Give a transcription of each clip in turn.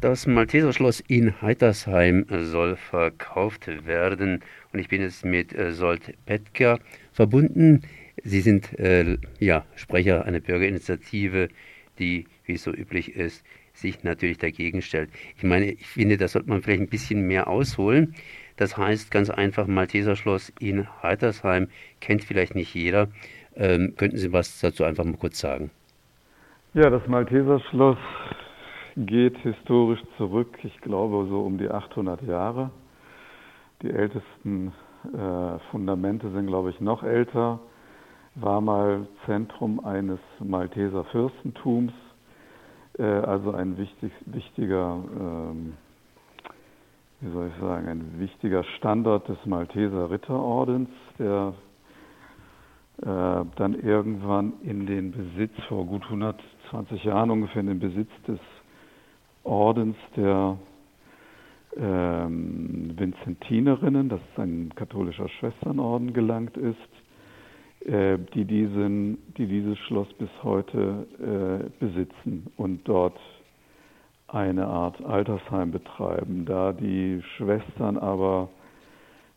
Das Malteserschloss in Heitersheim soll verkauft werden und ich bin jetzt mit äh, Solt Petker verbunden. Sie sind äh, ja, Sprecher einer Bürgerinitiative, die, wie es so üblich ist, sich natürlich dagegen stellt. Ich meine, ich finde, da sollte man vielleicht ein bisschen mehr ausholen. Das heißt ganz einfach, Malteserschloss in Heitersheim kennt vielleicht nicht jeder. Ähm, könnten Sie was dazu einfach mal kurz sagen? Ja, das Malteserschloss geht historisch zurück, ich glaube so um die 800 Jahre. Die ältesten äh, Fundamente sind, glaube ich, noch älter. War mal Zentrum eines Malteser Fürstentums, äh, also ein wichtig, wichtiger, ähm, wie soll ich sagen, ein wichtiger Standort des Malteser Ritterordens, der äh, dann irgendwann in den Besitz vor gut 120 Jahren ungefähr in den Besitz des Ordens der ähm, Vinzentinerinnen, das ist ein katholischer Schwesternorden, gelangt ist, äh, die, diesen, die dieses Schloss bis heute äh, besitzen und dort eine Art Altersheim betreiben. Da die Schwestern aber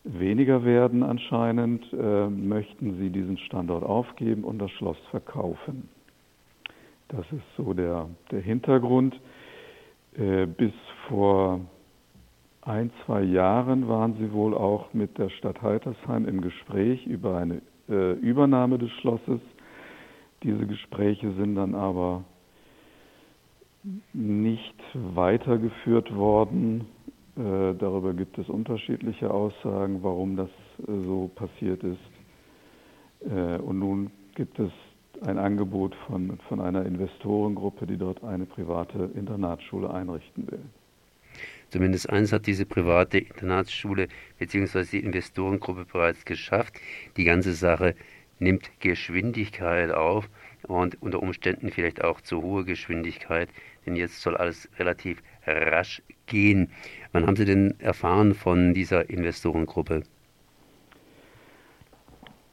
weniger werden anscheinend, äh, möchten sie diesen Standort aufgeben und das Schloss verkaufen. Das ist so der, der Hintergrund. Äh, bis vor ein, zwei Jahren waren sie wohl auch mit der Stadt Heitersheim im Gespräch über eine äh, Übernahme des Schlosses. Diese Gespräche sind dann aber nicht weitergeführt worden. Äh, darüber gibt es unterschiedliche Aussagen, warum das so passiert ist. Und nun gibt es ein Angebot von, von einer Investorengruppe, die dort eine private Internatsschule einrichten will. Zumindest eins hat diese private Internatsschule bzw. die Investorengruppe bereits geschafft. Die ganze Sache nimmt Geschwindigkeit auf und unter Umständen vielleicht auch zu hohe Geschwindigkeit, denn jetzt soll alles relativ rasch gehen. Wann haben Sie denn erfahren von dieser Investorengruppe?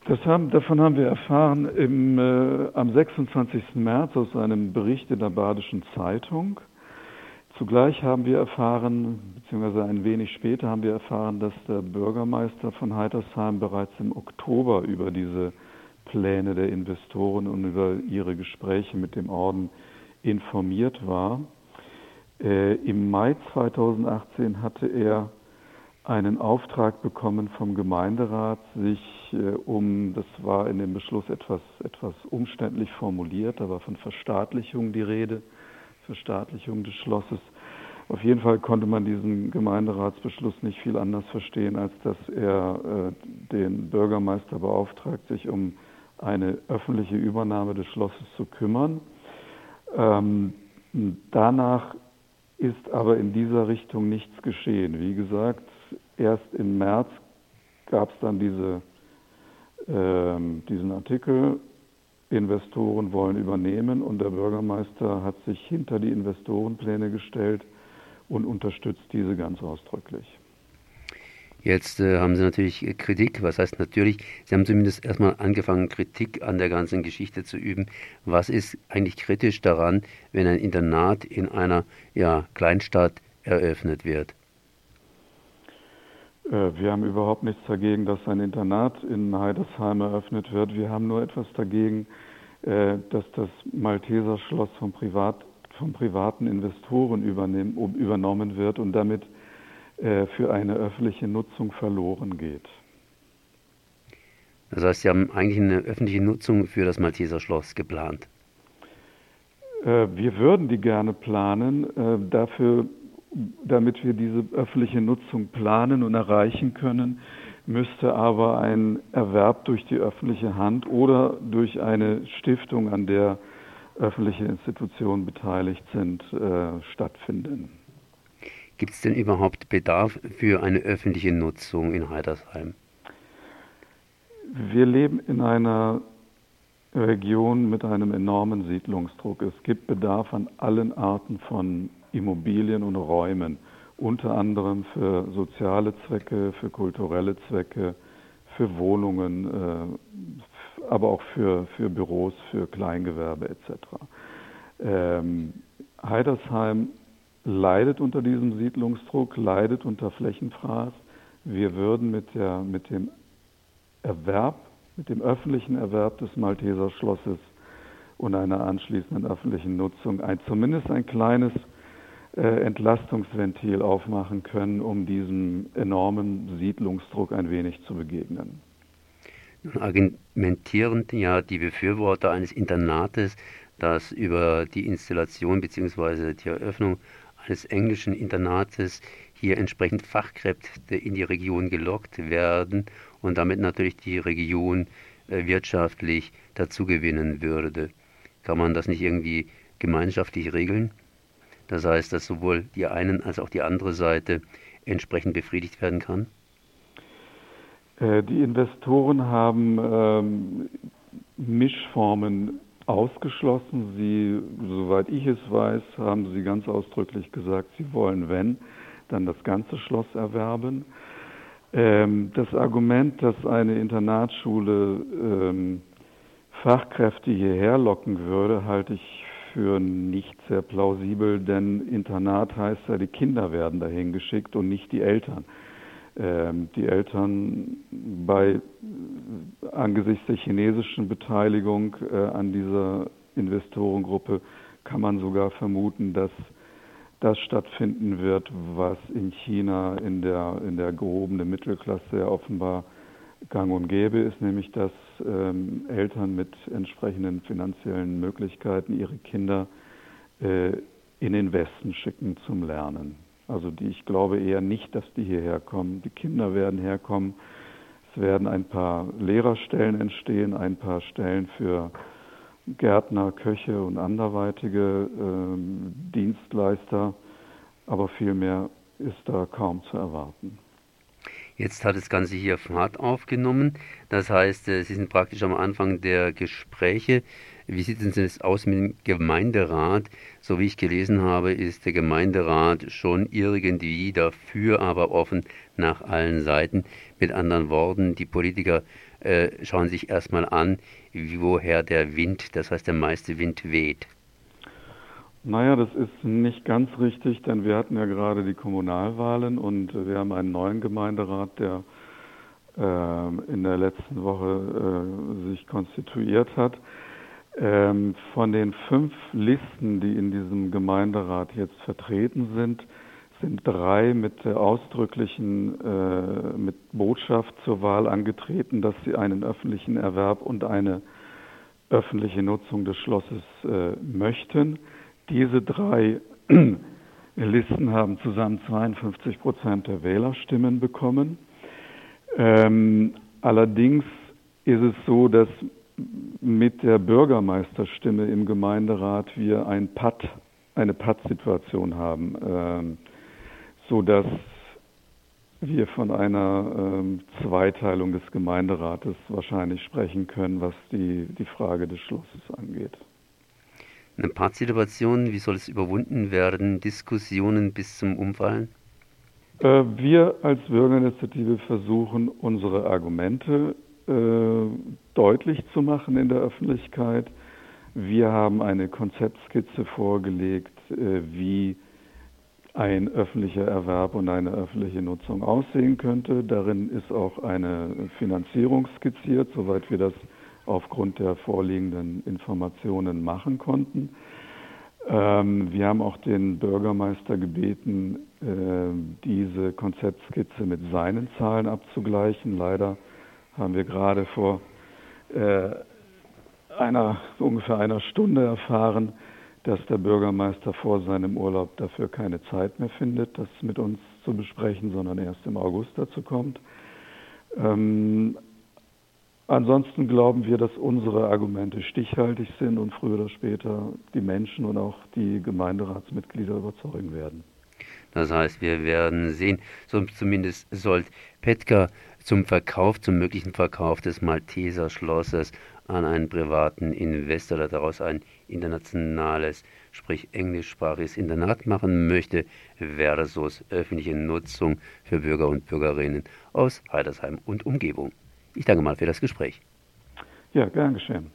Haben, davon haben wir erfahren im, äh, am 26. März aus einem Bericht in der Badischen Zeitung. Zugleich haben wir erfahren, beziehungsweise ein wenig später haben wir erfahren, dass der Bürgermeister von Heitersheim bereits im Oktober über diese Pläne der Investoren und über ihre Gespräche mit dem Orden informiert war. Äh, Im Mai 2018 hatte er einen Auftrag bekommen vom Gemeinderat, sich äh, um, das war in dem Beschluss etwas, etwas umständlich formuliert, da war von Verstaatlichung die Rede, Verstaatlichung des Schlosses. Auf jeden Fall konnte man diesen Gemeinderatsbeschluss nicht viel anders verstehen, als dass er äh, den Bürgermeister beauftragt, sich um eine öffentliche Übernahme des Schlosses zu kümmern. Ähm, danach ist aber in dieser Richtung nichts geschehen. Wie gesagt, erst im März gab es dann diese, äh, diesen Artikel, Investoren wollen übernehmen und der Bürgermeister hat sich hinter die Investorenpläne gestellt und unterstützt diese ganz ausdrücklich. Jetzt äh, haben Sie natürlich Kritik, was heißt natürlich, Sie haben zumindest erstmal angefangen, Kritik an der ganzen Geschichte zu üben. Was ist eigentlich kritisch daran, wenn ein Internat in einer ja, Kleinstadt eröffnet wird? Äh, wir haben überhaupt nichts dagegen, dass ein Internat in Heidersheim eröffnet wird. Wir haben nur etwas dagegen, äh, dass das Malteser Schloss von, Privat, von privaten Investoren übernommen wird und damit äh, für eine öffentliche Nutzung verloren geht. Das heißt, Sie haben eigentlich eine öffentliche Nutzung für das Malteser Schloss geplant. Wir würden die gerne planen. Dafür damit wir diese öffentliche Nutzung planen und erreichen können, müsste aber ein Erwerb durch die öffentliche Hand oder durch eine Stiftung, an der öffentliche Institutionen beteiligt sind, äh, stattfinden. Gibt es denn überhaupt Bedarf für eine öffentliche Nutzung in Heidersheim? Wir leben in einer Region mit einem enormen Siedlungsdruck. Es gibt Bedarf an allen Arten von Immobilien und Räumen, unter anderem für soziale Zwecke, für kulturelle Zwecke, für Wohnungen, äh, aber auch für, für Büros, für Kleingewerbe etc. Ähm, Heidersheim leidet unter diesem Siedlungsdruck, leidet unter Flächenfraß. Wir würden mit, der, mit dem Erwerb, mit dem öffentlichen Erwerb des Malteser Schlosses und einer anschließenden öffentlichen Nutzung ein, zumindest ein kleines Entlastungsventil aufmachen können, um diesem enormen Siedlungsdruck ein wenig zu begegnen. Nun argumentieren ja die Befürworter eines Internates, das über die Installation bzw. die Eröffnung eines englischen Internates hier entsprechend Fachkräfte in die Region gelockt werden und damit natürlich die Region äh, wirtschaftlich dazugewinnen würde. Kann man das nicht irgendwie gemeinschaftlich regeln? Das heißt, dass sowohl die einen als auch die andere Seite entsprechend befriedigt werden kann? Äh, die Investoren haben ähm, Mischformen ausgeschlossen. Sie, soweit ich es weiß, haben sie ganz ausdrücklich gesagt, sie wollen, wenn, dann das ganze Schloss erwerben. Ähm, das Argument, dass eine Internatsschule ähm, Fachkräfte hierher locken würde, halte ich für nicht sehr plausibel, denn Internat heißt ja, die Kinder werden dahin geschickt und nicht die Eltern. Ähm, die Eltern bei angesichts der chinesischen Beteiligung äh, an dieser Investorengruppe kann man sogar vermuten, dass das stattfinden wird, was in China in der, in der gehobenen Mittelklasse offenbar gang und gäbe ist, nämlich dass ähm, Eltern mit entsprechenden finanziellen Möglichkeiten ihre Kinder äh, in den Westen schicken zum Lernen. Also die, ich glaube eher nicht, dass die hierher kommen. Die Kinder werden herkommen. Es werden ein paar Lehrerstellen entstehen, ein paar Stellen für Gärtner, Köche und anderweitige äh, Dienstleister, aber viel mehr ist da kaum zu erwarten. Jetzt hat das Ganze hier Fahrt aufgenommen. Das heißt, äh, Sie sind praktisch am Anfang der Gespräche. Wie sieht es denn aus mit dem Gemeinderat? So wie ich gelesen habe, ist der Gemeinderat schon irgendwie dafür, aber offen nach allen Seiten. Mit anderen Worten, die Politiker äh, schauen sich erstmal an, woher der Wind, das heißt der meiste Wind weht. Naja, das ist nicht ganz richtig, denn wir hatten ja gerade die Kommunalwahlen und wir haben einen neuen Gemeinderat, der äh, in der letzten Woche äh, sich konstituiert hat. Ähm, von den fünf Listen, die in diesem Gemeinderat jetzt vertreten sind, sind drei mit der ausdrücklichen äh, mit Botschaft zur Wahl angetreten, dass sie einen öffentlichen Erwerb und eine öffentliche Nutzung des Schlosses äh, möchten. Diese drei Listen haben zusammen 52 Prozent der Wählerstimmen bekommen. Ähm, allerdings ist es so, dass mit der Bürgermeisterstimme im Gemeinderat wir ein Patt, eine Patt-Situation haben, ähm, so dass wir von einer ähm, Zweiteilung des Gemeinderates wahrscheinlich sprechen können, was die, die Frage des Schlosses angeht. Eine Partsituation, wie soll es überwunden werden? Diskussionen bis zum Umfallen? Äh, wir als Bürgerinitiative versuchen, unsere Argumente äh, deutlich zu machen in der Öffentlichkeit. Wir haben eine Konzeptskizze vorgelegt, äh, wie ein öffentlicher Erwerb und eine öffentliche Nutzung aussehen könnte. Darin ist auch eine Finanzierung skizziert, soweit wir das aufgrund der vorliegenden Informationen machen konnten. Ähm, wir haben auch den Bürgermeister gebeten, äh, diese Konzeptskizze mit seinen Zahlen abzugleichen. Leider haben wir gerade vor äh, einer, ungefähr einer Stunde erfahren, dass der Bürgermeister vor seinem Urlaub dafür keine Zeit mehr findet, das mit uns zu besprechen, sondern erst im August dazu kommt. Ähm, Ansonsten glauben wir, dass unsere Argumente stichhaltig sind und früher oder später die Menschen und auch die Gemeinderatsmitglieder überzeugen werden. Das heißt, wir werden sehen, zumindest soll Petka zum Verkauf, zum möglichen Verkauf des Malteser Schlosses an einen privaten Investor, der daraus ein internationales, sprich englischsprachiges Internat machen möchte, versus öffentliche Nutzung für Bürger und Bürgerinnen aus Heidersheim und Umgebung. Ich danke mal für das Gespräch. Ja, gern geschehen.